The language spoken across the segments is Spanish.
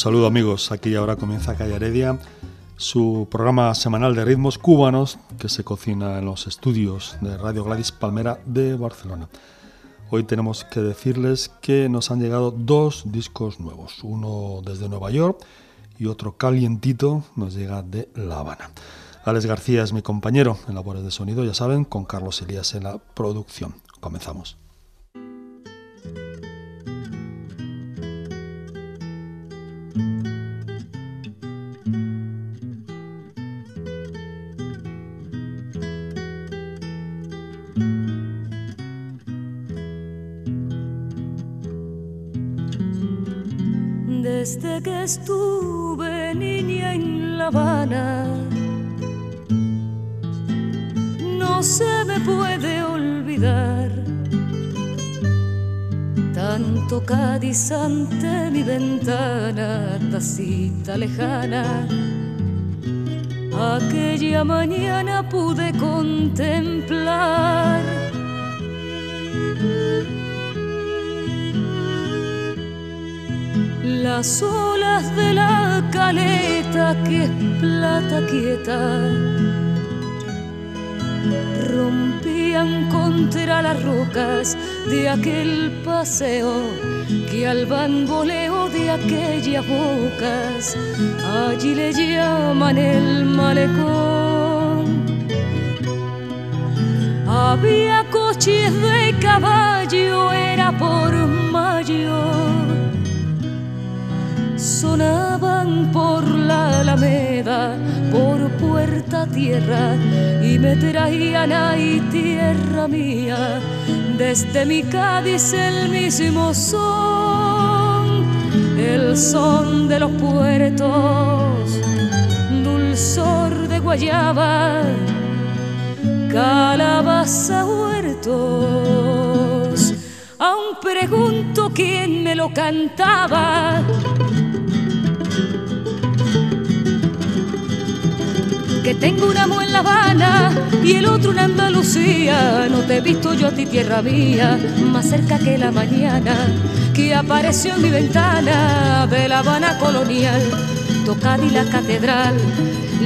Saludo amigos, aquí ahora comienza Calle Heredia, su programa semanal de ritmos cubanos que se cocina en los estudios de Radio Gladys Palmera de Barcelona. Hoy tenemos que decirles que nos han llegado dos discos nuevos, uno desde Nueva York y otro calientito nos llega de La Habana. Alex García es mi compañero en labores de sonido, ya saben, con Carlos Elías en la producción. Comenzamos. Estuve niña en La Habana, no se me puede olvidar tanto Cádiz ante mi ventana, tacita lejana. Aquella mañana pude contemplar las de la caleta que es plata quieta rompían contra las rocas de aquel paseo que al bamboleo de aquellas bocas allí le llaman el malecón. Había coches de caballo, alameda, por puerta tierra, y me traían ahí tierra mía, desde mi Cádiz el mismo son, el son de los puertos, dulzor de guayaba, calabaza huertos. Aún pregunto quién me lo cantaba que tengo un amo en La Habana y el otro en Andalucía. No te he visto yo a ti, tierra mía, más cerca que la mañana que apareció en mi ventana de La Habana colonial. Tocad y la catedral,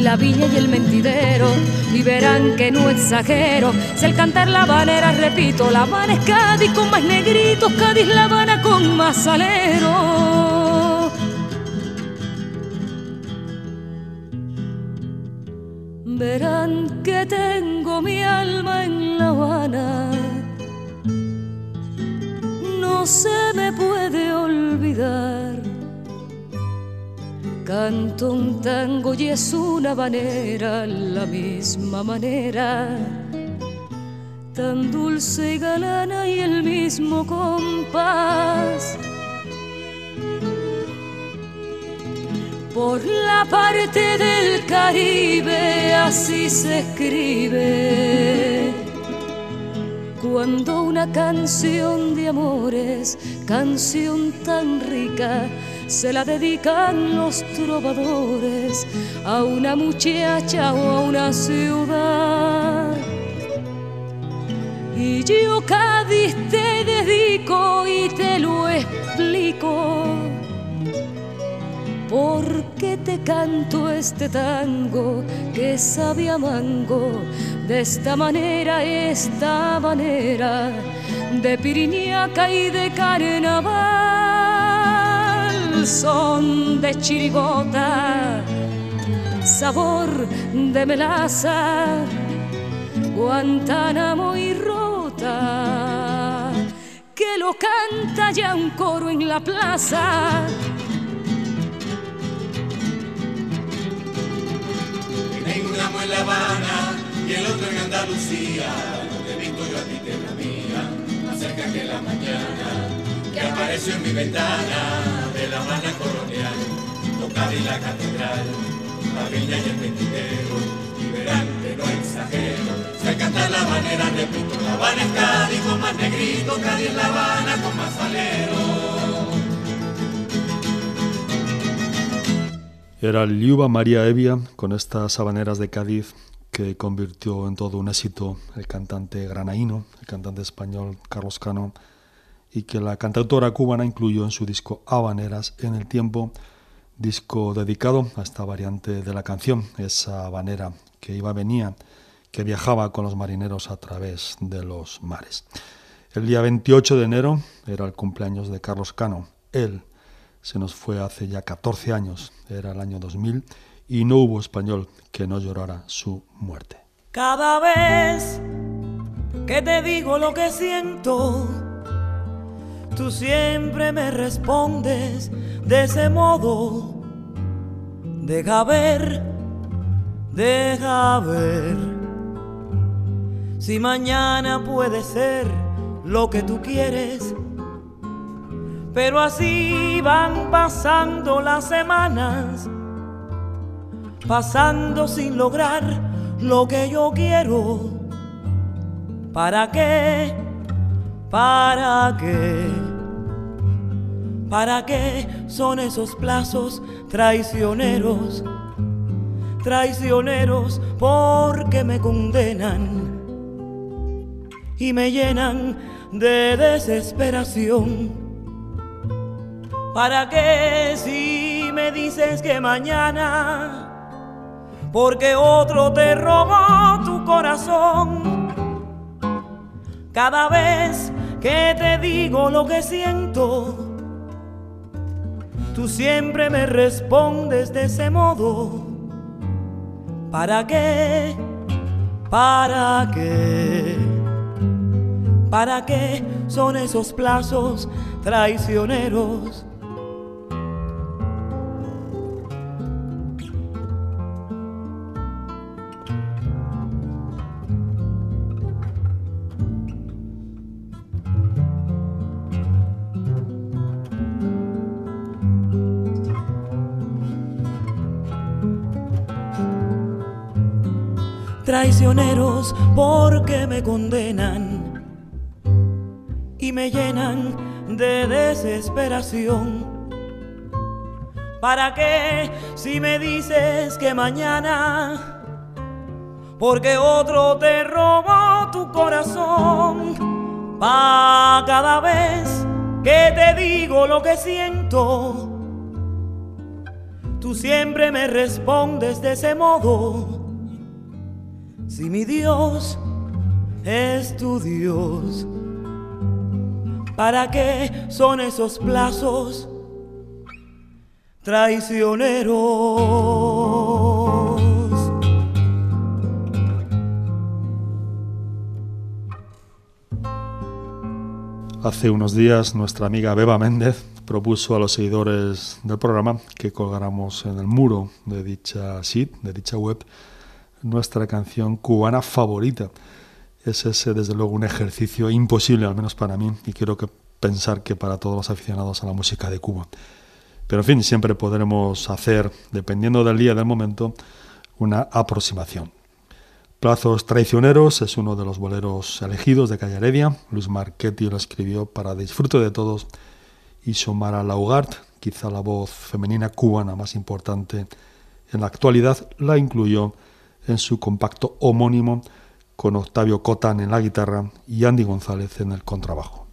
la viña y el mentidero, y verán que no exagero. Si al cantar la Habana repito, La Habana es Cádiz con más negritos, Cádiz La Habana con más salero. Que tengo mi alma en La Habana. No se me puede olvidar. Canto un tango y es una manera, la misma manera, tan dulce y galana y el mismo compás Por la parte del Caribe así se escribe. Cuando una canción de amores, canción tan rica, se la dedican los trovadores a una muchacha o a una ciudad. Y yo Cádiz te dedico y te lo explico ¿Por qué te canto este tango que sabe a mango? De esta manera, esta manera, de piriñaca y de carnaval, son de chirigota, sabor de melaza, Guantánamo y rota, que lo canta ya un coro en la plaza en La Habana y el otro en Andalucía. Te he visto yo a ti, tierra mía, más cerca que la mañana, que apareció en mi ventana de la Habana colonial, tocar y la catedral, la viña y el pentidero, y verán que no exagero, se cantar la manera, repito, la Habana es Cádiz con más negrito, Cádiz la Habana con más salero. Era Liuba María Evia con estas habaneras de Cádiz que convirtió en todo un éxito el cantante granaíno, el cantante español Carlos Cano, y que la cantautora cubana incluyó en su disco Habaneras en el tiempo, disco dedicado a esta variante de la canción, esa habanera que iba venía, que viajaba con los marineros a través de los mares. El día 28 de enero era el cumpleaños de Carlos Cano. Él se nos fue hace ya 14 años, era el año 2000, y no hubo español que no llorara su muerte. Cada vez que te digo lo que siento, tú siempre me respondes de ese modo. Deja ver, deja ver. Si mañana puede ser lo que tú quieres pero así van pasando las semanas, pasando sin lograr lo que yo quiero. ¿Para qué? ¿Para qué? ¿Para qué son esos plazos traicioneros? Traicioneros porque me condenan y me llenan de desesperación ¿Para qué si me dices que mañana? Porque otro te robó tu corazón. Cada vez que te digo lo que siento, tú siempre me respondes de ese modo. ¿Para qué? ¿Para qué? ¿Para qué son esos plazos traicioneros? Traicioneros porque me condenan y me llenan de desesperación. ¿Para qué si me dices que mañana, porque otro te robó tu corazón, pa cada vez que te digo lo que siento, tú siempre me respondes de ese modo si mi Dios es tu Dios, ¿para qué son esos plazos traicioneros? Hace unos días nuestra amiga Beba Méndez propuso a los seguidores del programa que colgáramos en el muro de dicha site, de dicha web, nuestra canción cubana favorita. Es ese, desde luego, un ejercicio imposible, al menos para mí, y quiero que pensar que para todos los aficionados a la música de Cuba. Pero en fin, siempre podremos hacer, dependiendo del día del momento, una aproximación. Plazos Traicioneros es uno de los boleros elegidos de Calle Heredia. Luis Marchetti lo escribió para disfrute de todos y Somara Laugart, quizá la voz femenina cubana más importante en la actualidad, la incluyó en su compacto homónimo con Octavio Cotán en la guitarra y Andy González en el contrabajo.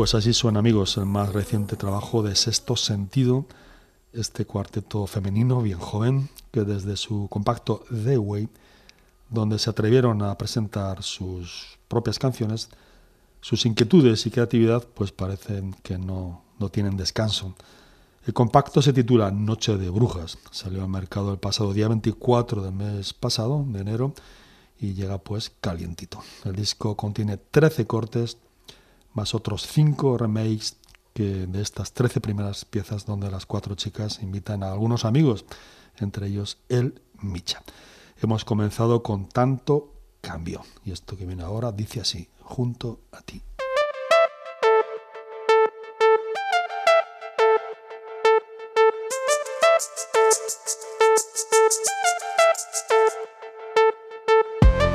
Pues así suena, amigos, el más reciente trabajo de Sexto Sentido, este cuarteto femenino bien joven, que desde su compacto The Way, donde se atrevieron a presentar sus propias canciones, sus inquietudes y creatividad, pues parecen que no, no tienen descanso. El compacto se titula Noche de Brujas, salió al mercado el pasado día 24 del mes pasado, de enero, y llega pues calientito. El disco contiene 13 cortes, más otros cinco remakes que de estas 13 primeras piezas donde las cuatro chicas invitan a algunos amigos, entre ellos el Micha. Hemos comenzado con tanto cambio y esto que viene ahora dice así, junto a ti.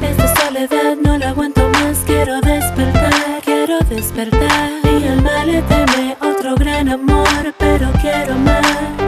Esta soledad no la aguanto más, quiero despertar despertar. Mi alma le teme otro gran amor, pero quiero más.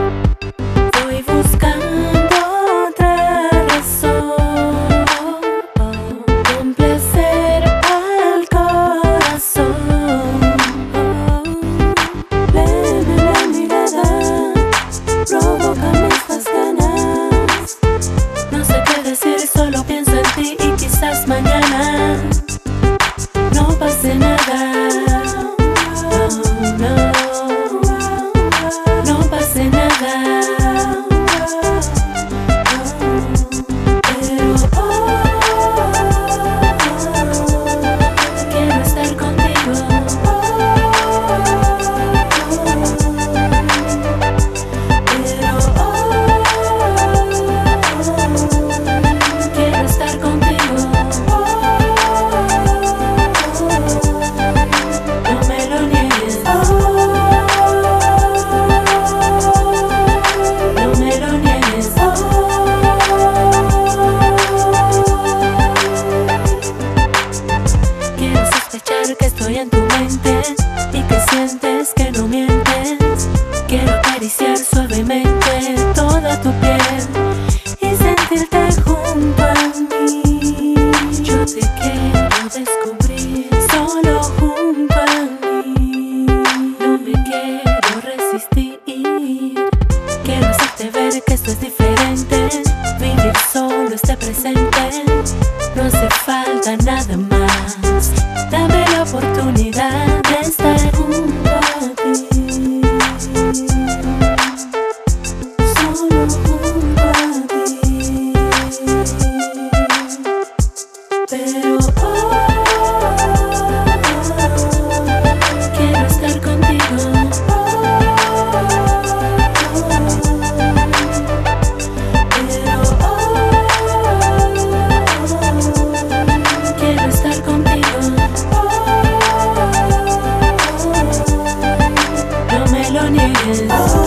Me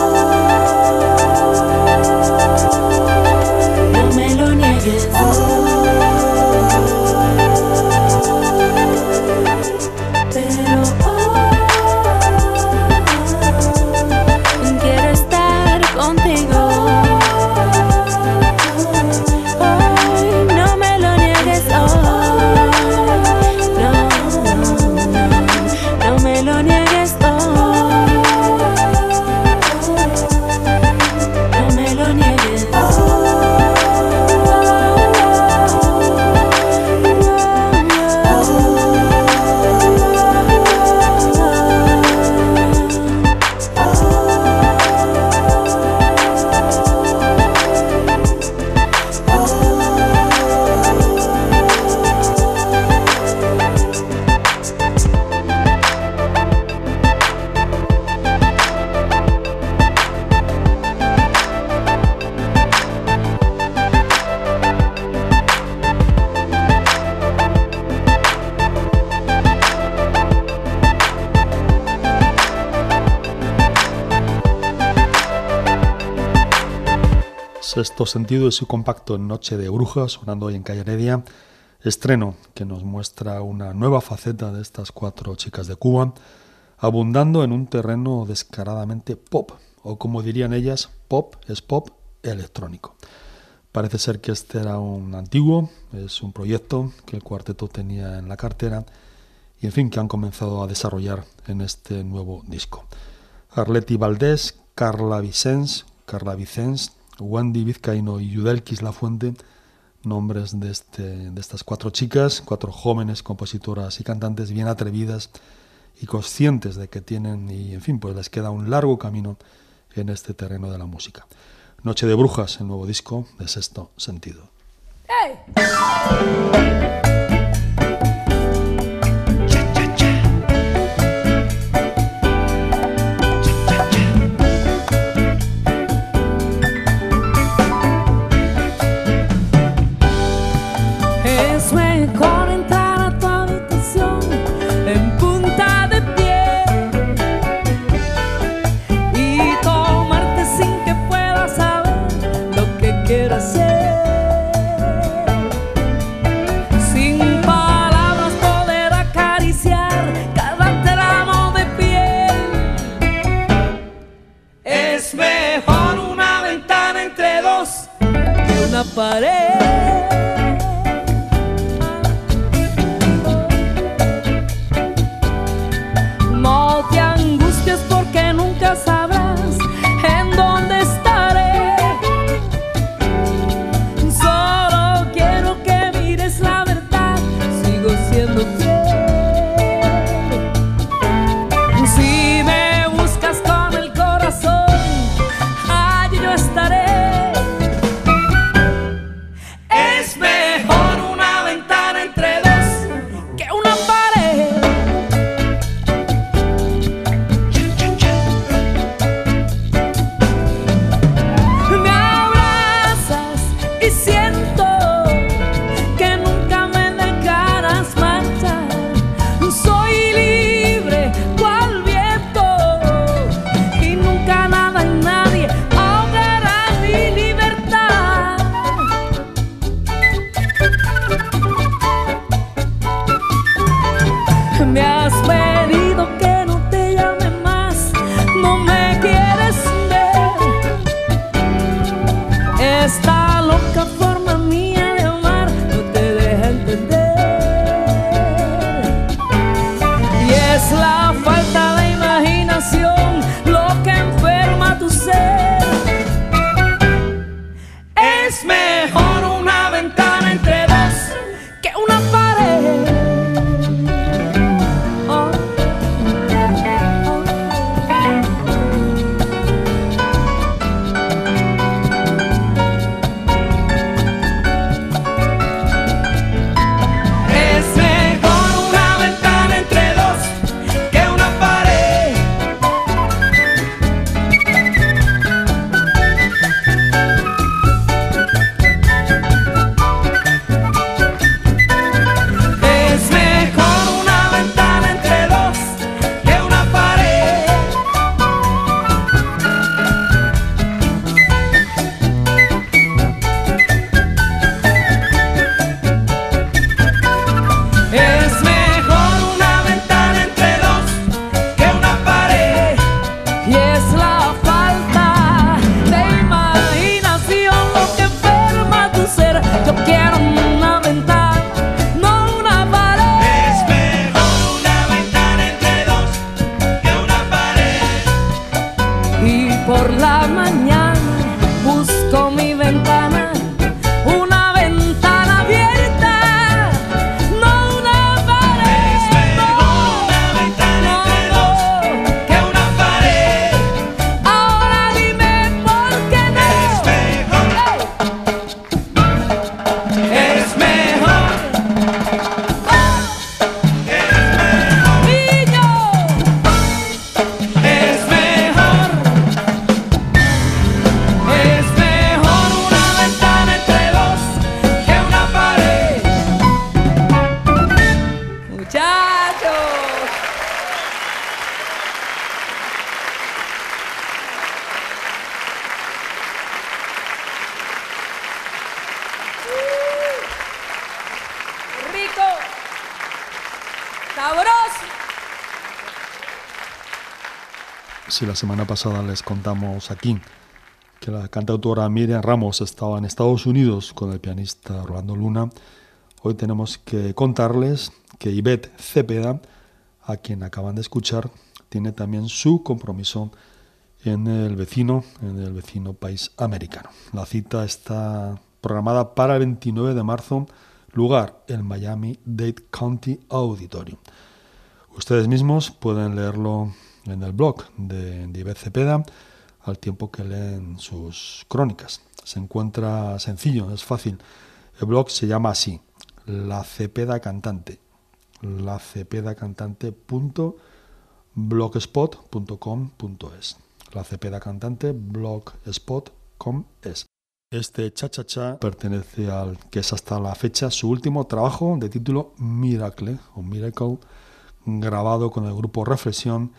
sentido y su compacto Noche de Brujas, sonando hoy en Calle Heredia. Estreno que nos muestra una nueva faceta de estas cuatro chicas de Cuba, abundando en un terreno descaradamente pop, o como dirían ellas, pop es pop electrónico. Parece ser que este era un antiguo, es un proyecto que el cuarteto tenía en la cartera y en fin que han comenzado a desarrollar en este nuevo disco. Arleti Valdés, Carla Vicens, Carla Vicens, Wendy Vizcaíno y Yudelkis Lafuente, nombres de, este, de estas cuatro chicas, cuatro jóvenes compositoras y cantantes bien atrevidas y conscientes de que tienen, y en fin, pues les queda un largo camino en este terreno de la música. Noche de Brujas, el nuevo disco de sexto sentido. Es pared. Si la semana pasada les contamos aquí que la cantautora Miriam Ramos estaba en Estados Unidos con el pianista Rolando Luna, hoy tenemos que contarles que Ivette Cepeda, a quien acaban de escuchar, tiene también su compromiso en el vecino, en el vecino país americano. La cita está programada para el 29 de marzo, lugar el Miami Dade County Auditorium. Ustedes mismos pueden leerlo en el blog de Ivette Cepeda al tiempo que leen sus crónicas. Se encuentra sencillo, es fácil. El blog se llama así, La Cepeda Cantante. La Cepeda Cantante.blogspot.com.es. La Cepeda Cantante blogspot.com es. Este cha-cha-cha pertenece al que es hasta la fecha su último trabajo de título Miracle o Miracle, grabado con el grupo Reflexión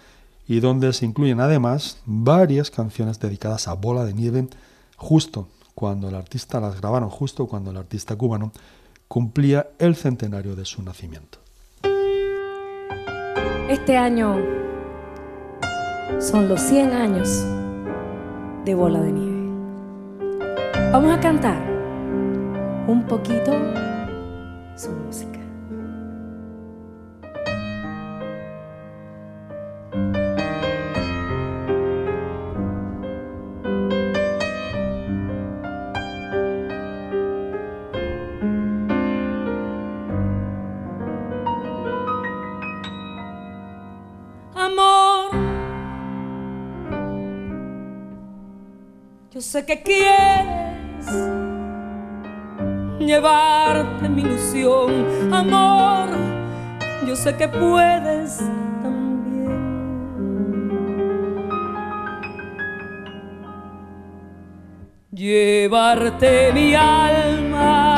y donde se incluyen además varias canciones dedicadas a Bola de Nieve justo cuando el artista las grabaron, justo cuando el artista cubano cumplía el centenario de su nacimiento. Este año son los 100 años de Bola de Nieve. Vamos a cantar un poquito su música. Sé que quieres llevarte mi ilusión, amor. Yo sé que puedes también. Llevarte mi alma.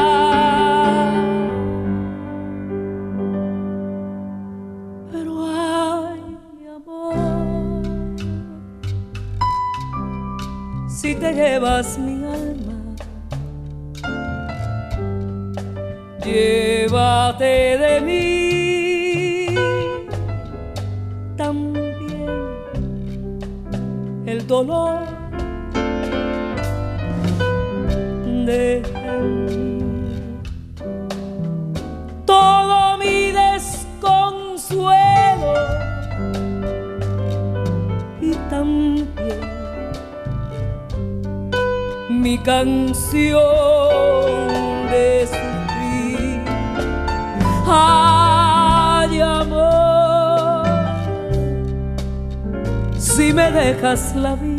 Dolor todo mi desconsuelo y también mi canción de sufrir. Ay, amor, si me dejas la vida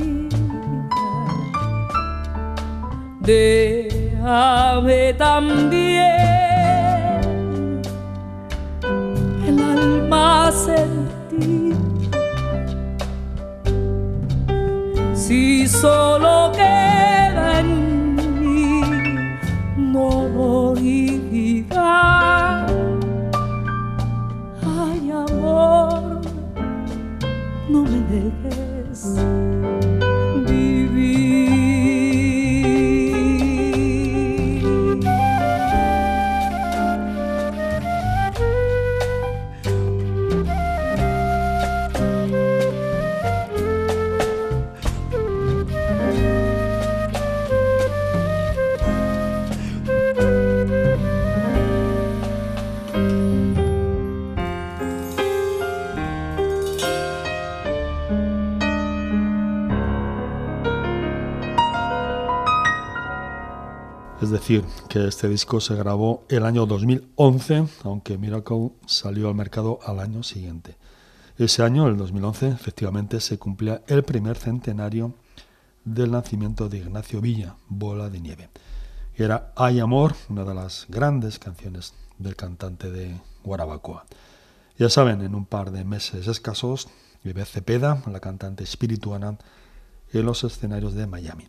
déjame también el alma. Decir que este disco se grabó el año 2011, aunque Miracle salió al mercado al año siguiente. Ese año, el 2011, efectivamente se cumplía el primer centenario del nacimiento de Ignacio Villa, Bola de Nieve. Era Hay Amor, una de las grandes canciones del cantante de Guarabacoa. Ya saben, en un par de meses escasos, vive Cepeda, la cantante espirituana, en los escenarios de Miami.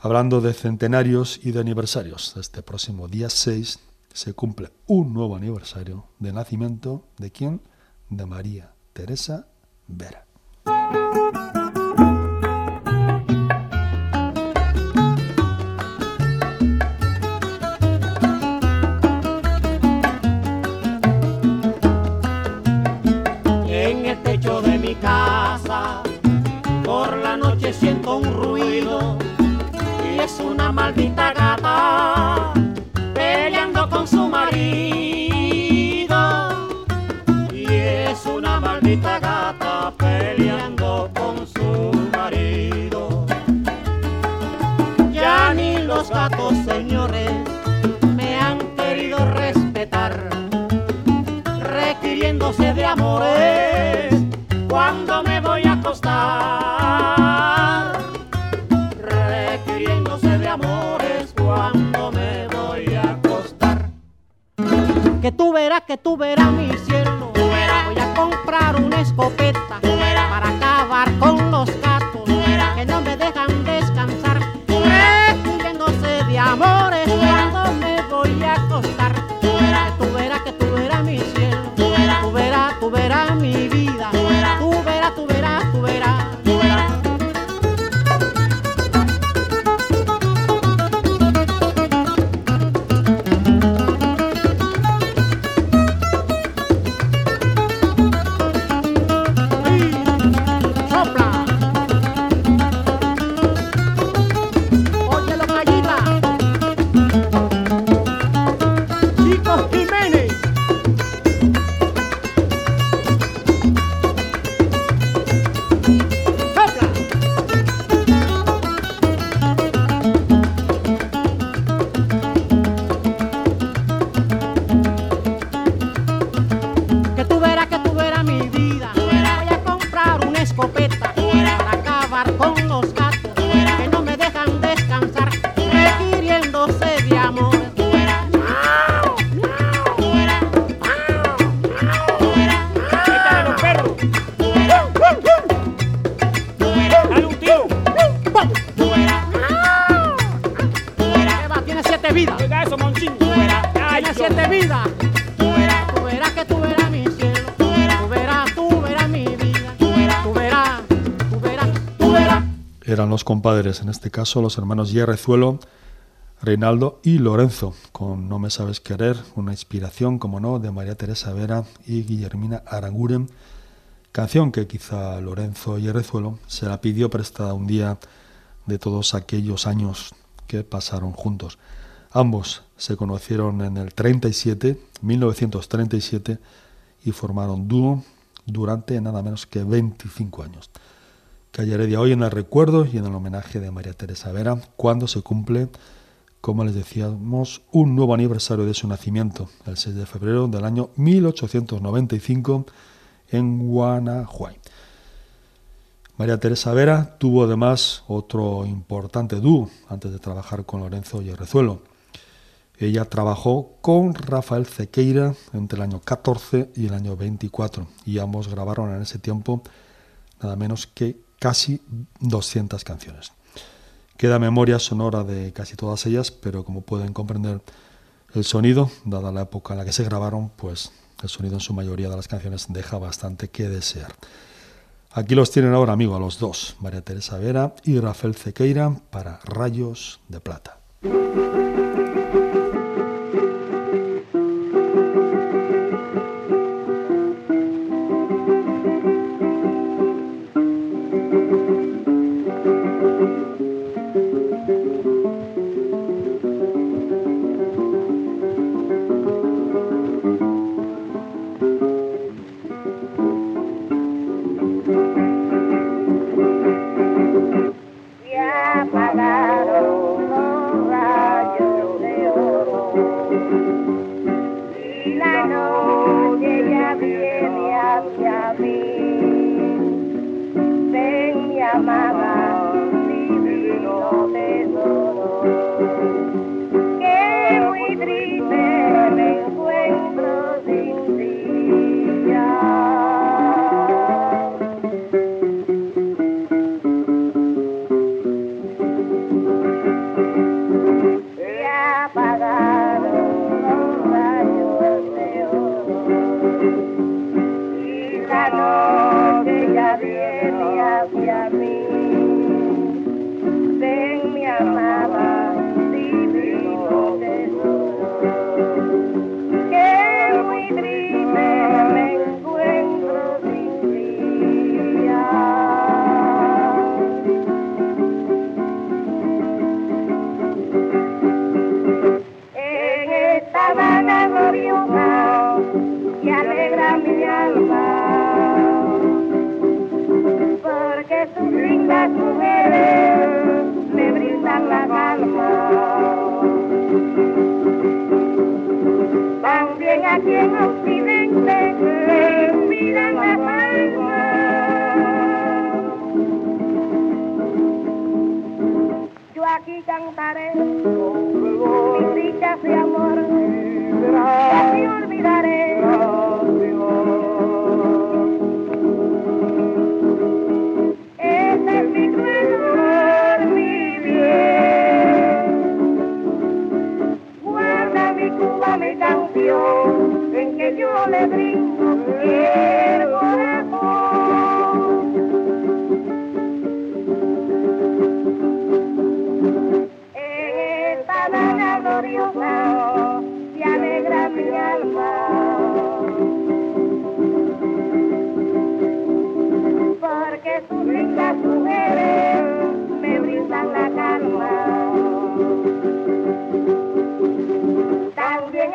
Hablando de centenarios y de aniversarios, este próximo día 6 se cumple un nuevo aniversario de nacimiento de quién? De María Teresa Vera. Requiriéndose de amores cuando me voy a acostar. que tú verás, que tú verás mi cielo. Voy a comprar una escopeta en este caso los hermanos Yerrezuelo, Reinaldo y Lorenzo, con No me sabes querer, una inspiración, como no, de María Teresa Vera y Guillermina Aranguren, canción que quizá Lorenzo Yerrezuelo se la pidió prestada un día de todos aquellos años que pasaron juntos. Ambos se conocieron en el 37, 1937, y formaron dúo durante nada menos que 25 años. Calle Heredia hoy en el recuerdo y en el homenaje de María Teresa Vera, cuando se cumple, como les decíamos, un nuevo aniversario de su nacimiento, el 6 de febrero del año 1895 en Guanajuato. María Teresa Vera tuvo además otro importante dúo antes de trabajar con Lorenzo Yerrezuelo. Ella trabajó con Rafael Cequeira entre el año 14 y el año 24 y ambos grabaron en ese tiempo nada menos que casi 200 canciones. Queda memoria sonora de casi todas ellas, pero como pueden comprender, el sonido, dada la época en la que se grabaron, pues el sonido en su mayoría de las canciones deja bastante que desear. Aquí los tienen ahora, amigo, a los dos, María Teresa Vera y Rafael Cequeira, para Rayos de Plata.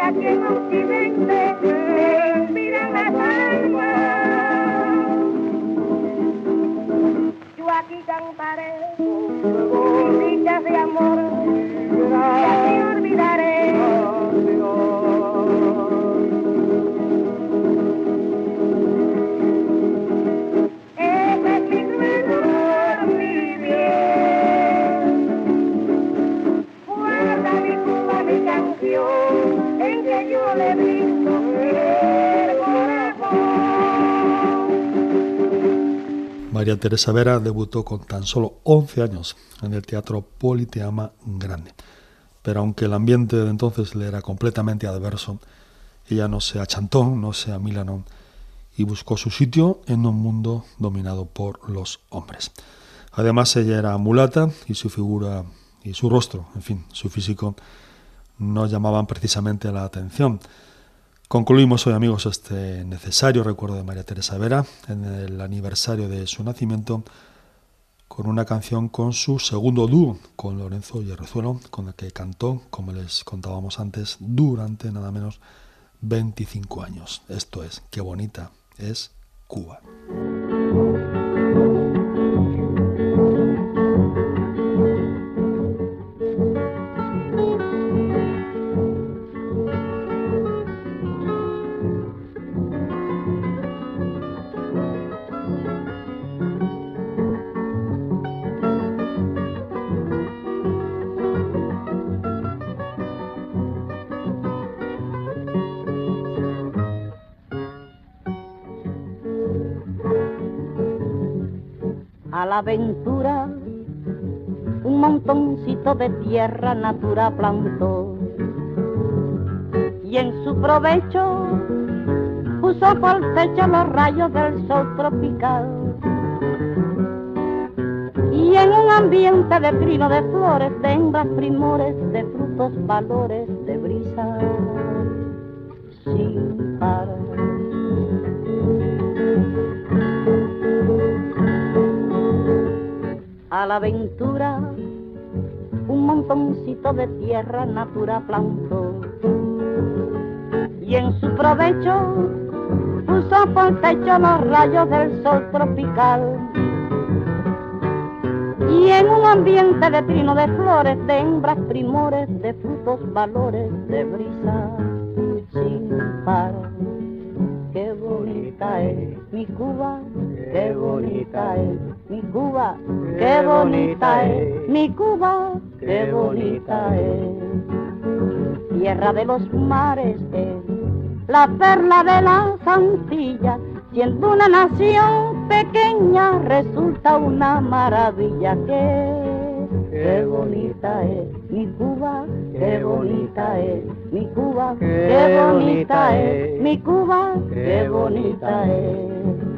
para que en Occidente se inspiran las almas. Yo aquí cantaré con de amor. María Teresa Vera debutó con tan solo 11 años en el Teatro Politeama Grande. Pero aunque el ambiente de entonces le era completamente adverso, ella no se achantó, no se amilanó y buscó su sitio en un mundo dominado por los hombres. Además, ella era mulata y su figura y su rostro, en fin, su físico, no llamaban precisamente la atención. Concluimos hoy, amigos, este necesario recuerdo de María Teresa Vera en el aniversario de su nacimiento con una canción con su segundo dúo con Lorenzo Yerrezuelo, con el que cantó, como les contábamos antes, durante nada menos 25 años. Esto es, qué bonita es Cuba. Aventura, un montoncito de tierra natura plantó y en su provecho puso por techo los rayos del sol tropical. Y en un ambiente de trino de flores, de hembras primores, de frutos valores, la aventura. Un montoncito de tierra natura plantó y en su provecho puso por techo los rayos del sol tropical. Y en un ambiente de trino de flores, de hembras primores, de frutos valores, de brisa sin par. Qué bonita es mi Cuba, qué bonita es mi Cuba, qué bonita es, mi Cuba, qué bonita es. Tierra de los mares es la perla de la Santilla, siendo una nación pequeña resulta una maravilla que qué bonita es mi Cuba, qué bonita es. mi Cuba, qué bonita es mi Cuba, qué bonita es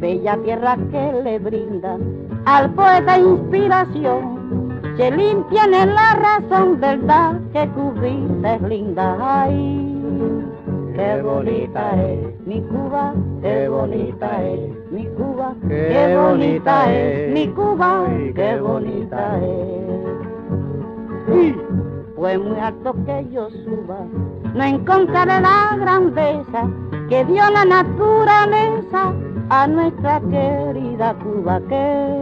bella tierra que le brinda al poeta inspiración, se limpia en la razón, verdad que cubrirse es linda. Ay, qué bonita es mi Cuba, qué bonita es mi Cuba, qué bonita es mi Cuba, qué bonita es. Fue muy alto que yo suba, no encontraré la grandeza que dio la naturaleza a nuestra querida Cuba, que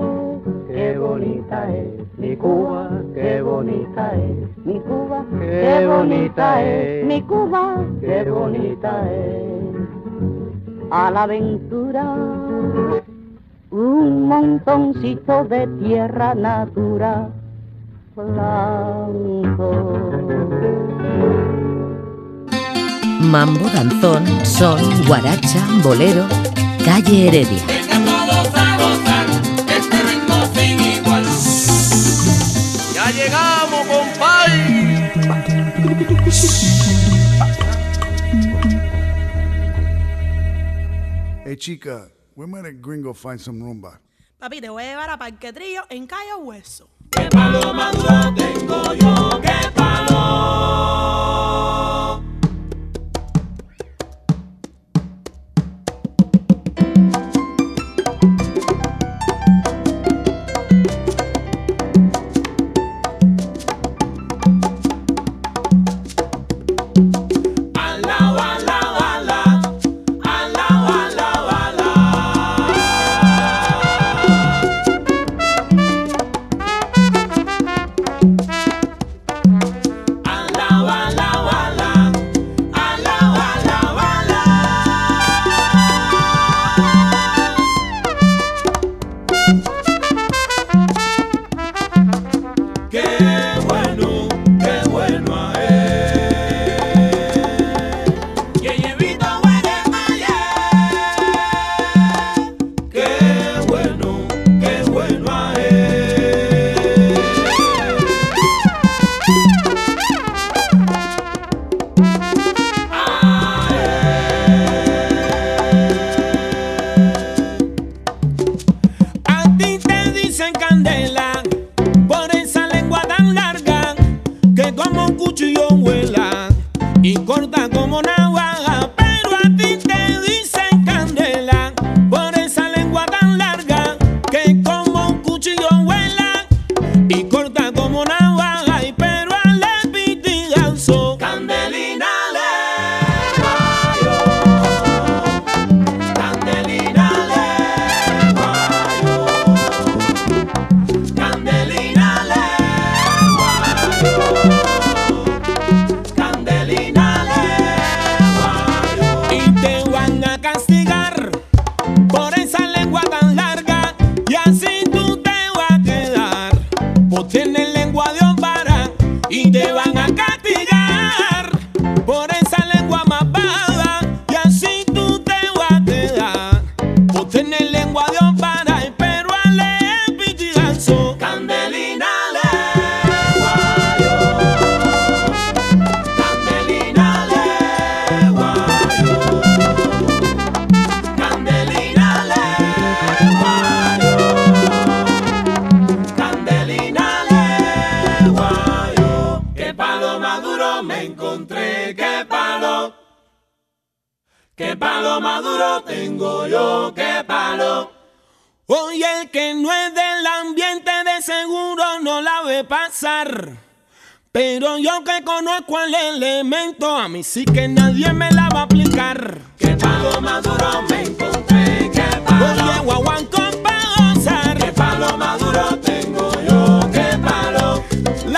qué bonita es mi Cuba, qué bonita es mi Cuba, qué bonita es mi Cuba, qué bonita es. A la aventura, un montoncito de tierra natural blanco. Mambo, danzón, son, guaracha, bolero Calle Heredia. Venga todos a gozar ritmo sin igual. Ya llegamos, compadre. Hey chica, where might a gringo find some rumba? Papi, te voy a llevar a Parque Trillo en Calle Hueso. ¿Qué palo maduro tengo yo? ¿Qué palo? Qué palo maduro tengo yo, qué palo. Oye, el que no es del ambiente de seguro no la ve pasar. Pero yo que conozco el elemento, a mí sí que nadie me la va a aplicar. Qué palo maduro me encontré, qué palo. Oye, guaguancó pa' gozar. Qué palo maduro tengo yo, qué palo. La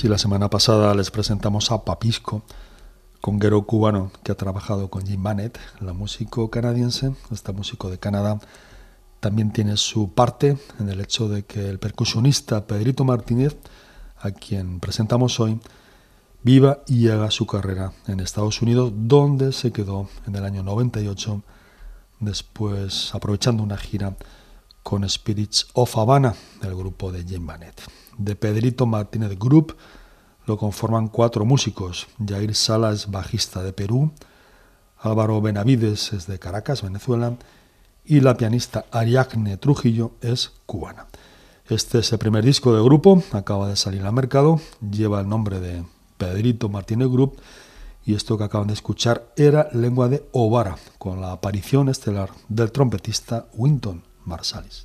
Si la semana pasada les presentamos a Papisco, conguero cubano que ha trabajado con Jim Bannett, la músico canadiense, este músico de Canadá, también tiene su parte en el hecho de que el percusionista Pedrito Martínez, a quien presentamos hoy, viva y haga su carrera en Estados Unidos, donde se quedó en el año 98, después aprovechando una gira con Spirits of Havana, el grupo de Jim Bannett. De Pedrito Martínez Group lo conforman cuatro músicos. Jair Sala es bajista de Perú, Álvaro Benavides es de Caracas, Venezuela, y la pianista Ariadne Trujillo es cubana. Este es el primer disco del grupo, acaba de salir al mercado, lleva el nombre de Pedrito Martínez Group y esto que acaban de escuchar era Lengua de Ovara, con la aparición estelar del trompetista Winton Marsalis.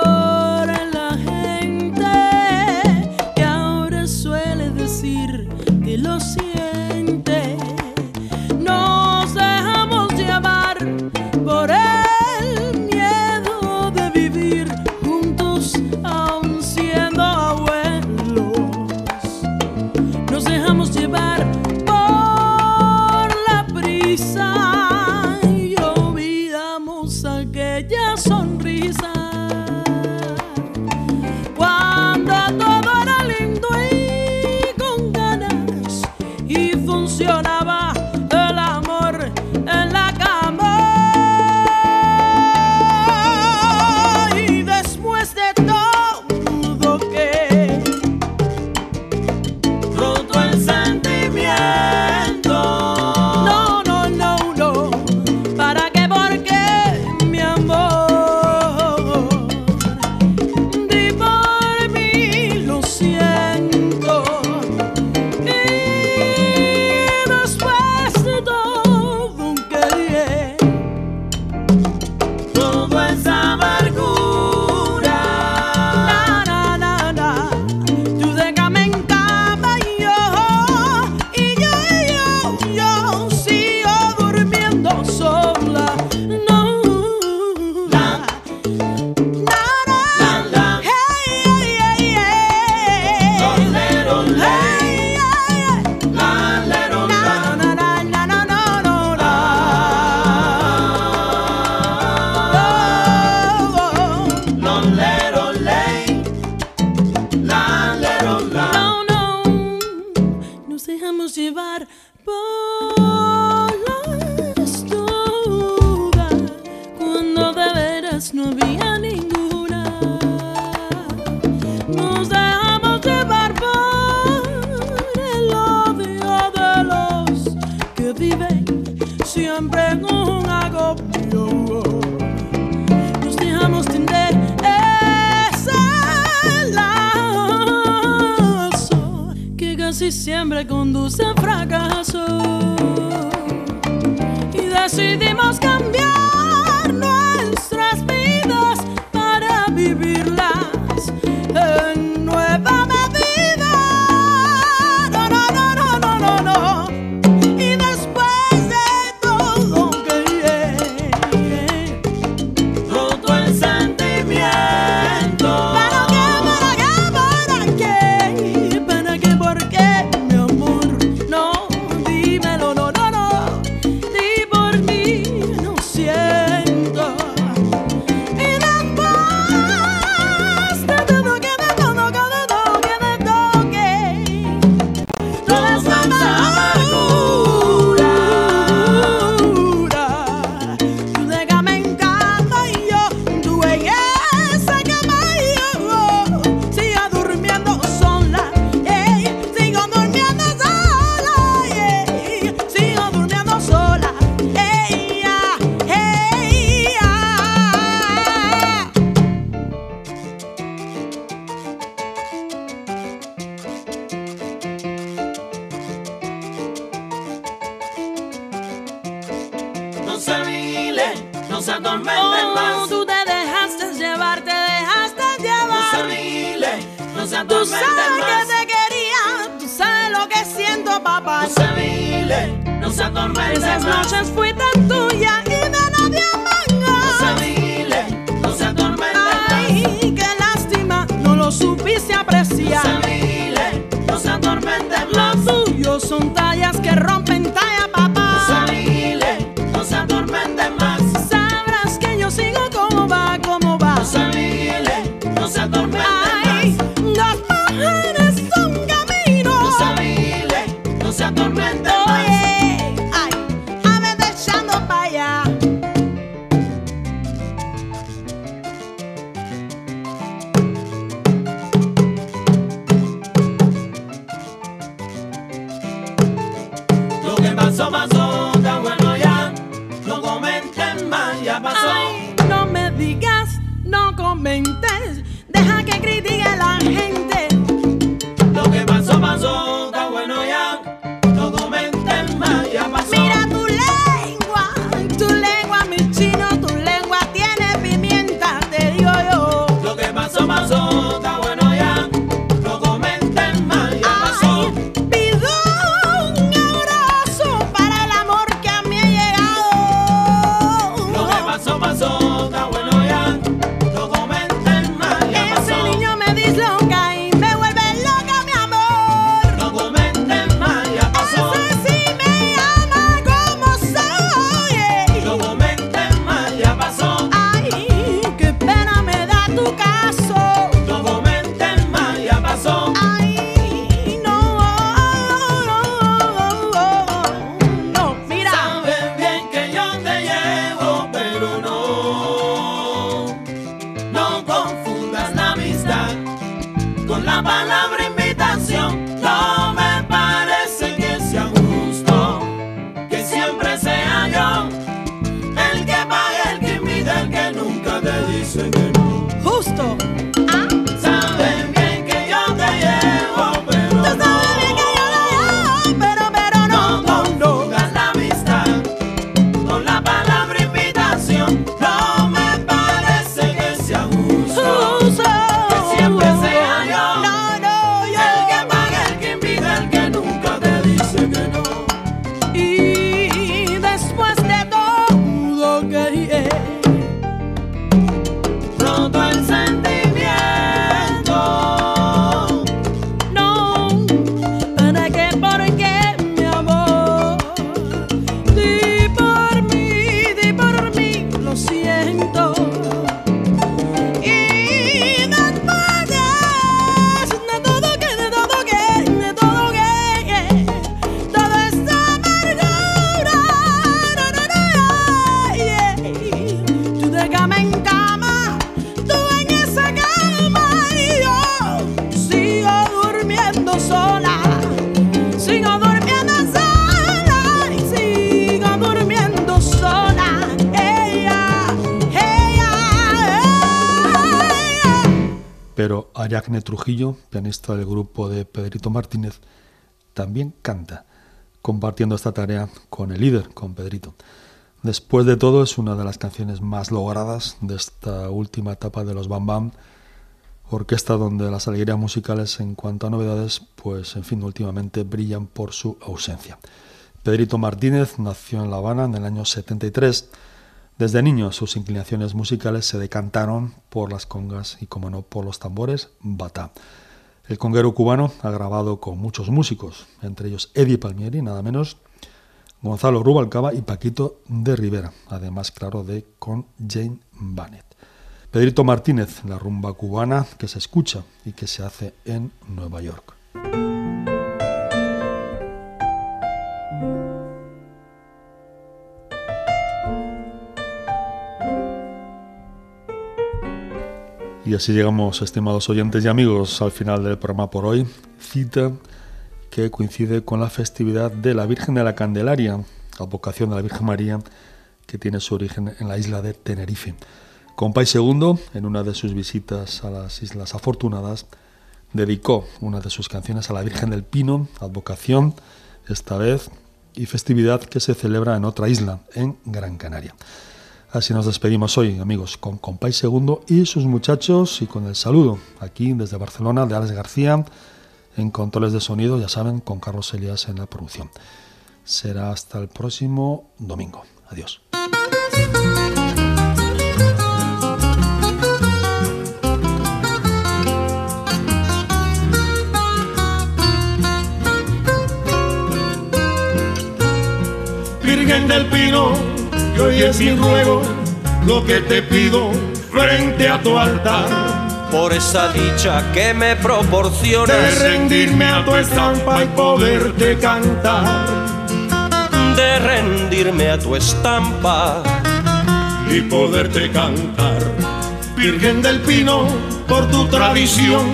no había ninguna. Nos dejamos llevar por el odio de los que viven siempre en un agobio. Nos dejamos tender ese lazo que casi siempre conduce a fracaso. Y decidimos cambiar. Tú sabes que te quería, tú sabes lo que siento, papá. No se vile, no se atormentes Esas noches fuiste tuya y de nadie más. No se vile, no se atormentes Ay, qué lástima, no lo supiste apreciar. No se vile, no se atormentes Los tuyos son tan Pianista del grupo de Pedrito Martínez, también canta, compartiendo esta tarea con el líder, con Pedrito. Después de todo, es una de las canciones más logradas de esta última etapa de los Bam Bam, orquesta donde las alegrías musicales en cuanto a novedades, pues en fin, últimamente brillan por su ausencia. Pedrito Martínez nació en La Habana en el año 73. Desde niño sus inclinaciones musicales se decantaron por las congas y, como no, por los tambores batá. El conguero cubano ha grabado con muchos músicos, entre ellos Eddie Palmieri, nada menos, Gonzalo Rubalcaba y Paquito de Rivera, además, claro, de con Jane Bannett. Pedrito Martínez, la rumba cubana que se escucha y que se hace en Nueva York. Y así llegamos, estimados oyentes y amigos, al final del programa por hoy. Cita que coincide con la festividad de la Virgen de la Candelaria, advocación de la Virgen María, que tiene su origen en la isla de Tenerife. Compay II, en una de sus visitas a las Islas Afortunadas, dedicó una de sus canciones a la Virgen del Pino, advocación, esta vez, y festividad que se celebra en otra isla, en Gran Canaria. Así nos despedimos hoy, amigos, con Compay II y sus muchachos y con el saludo aquí desde Barcelona de Alex García en controles de sonido, ya saben, con Carlos Elías en la producción. Será hasta el próximo domingo. Adiós. Virgen del Pino, hoy es mi ruego, lo que te pido frente a tu altar. Por esa dicha que me De proporcionas rendirme a tu estampa y poderte cantar. de rendirme a tu estampa. y poderte cantar. Virgen del Pino, por tu tradición,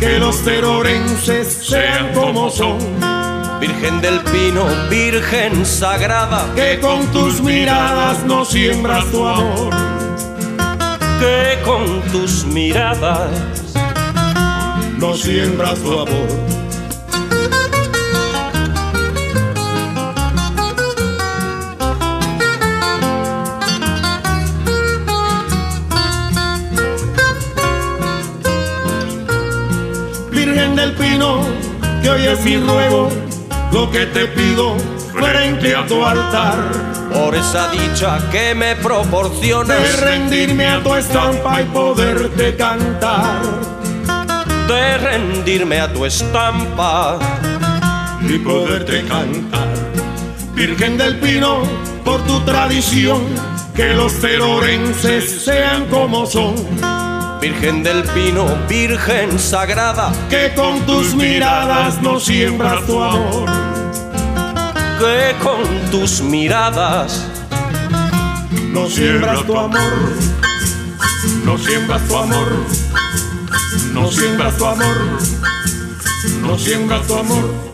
que los terorenses sean como son. Virgen del Pino, Virgen sagrada, Que con tus miradas no siembras tu amor. que con tus miradas No siembras tu amor. Virgen del Pino, que hoy es mi ruego, lo que te pido frente a tu altar. por esa dicha que me De proporcionas rendirme a tu estampa y poderte cantar. de rendirme a tu estampa. y poderte cantar. Virgen del Pino, por tu tradición, que los terorenses sean como son. Virgen del Pino, Virgen sagrada, Que con tus miradas no siembras tu amor. que con tus miradas No siembras tu amor. No siembras tu amor. No siembras tu amor. No siembras tu amor.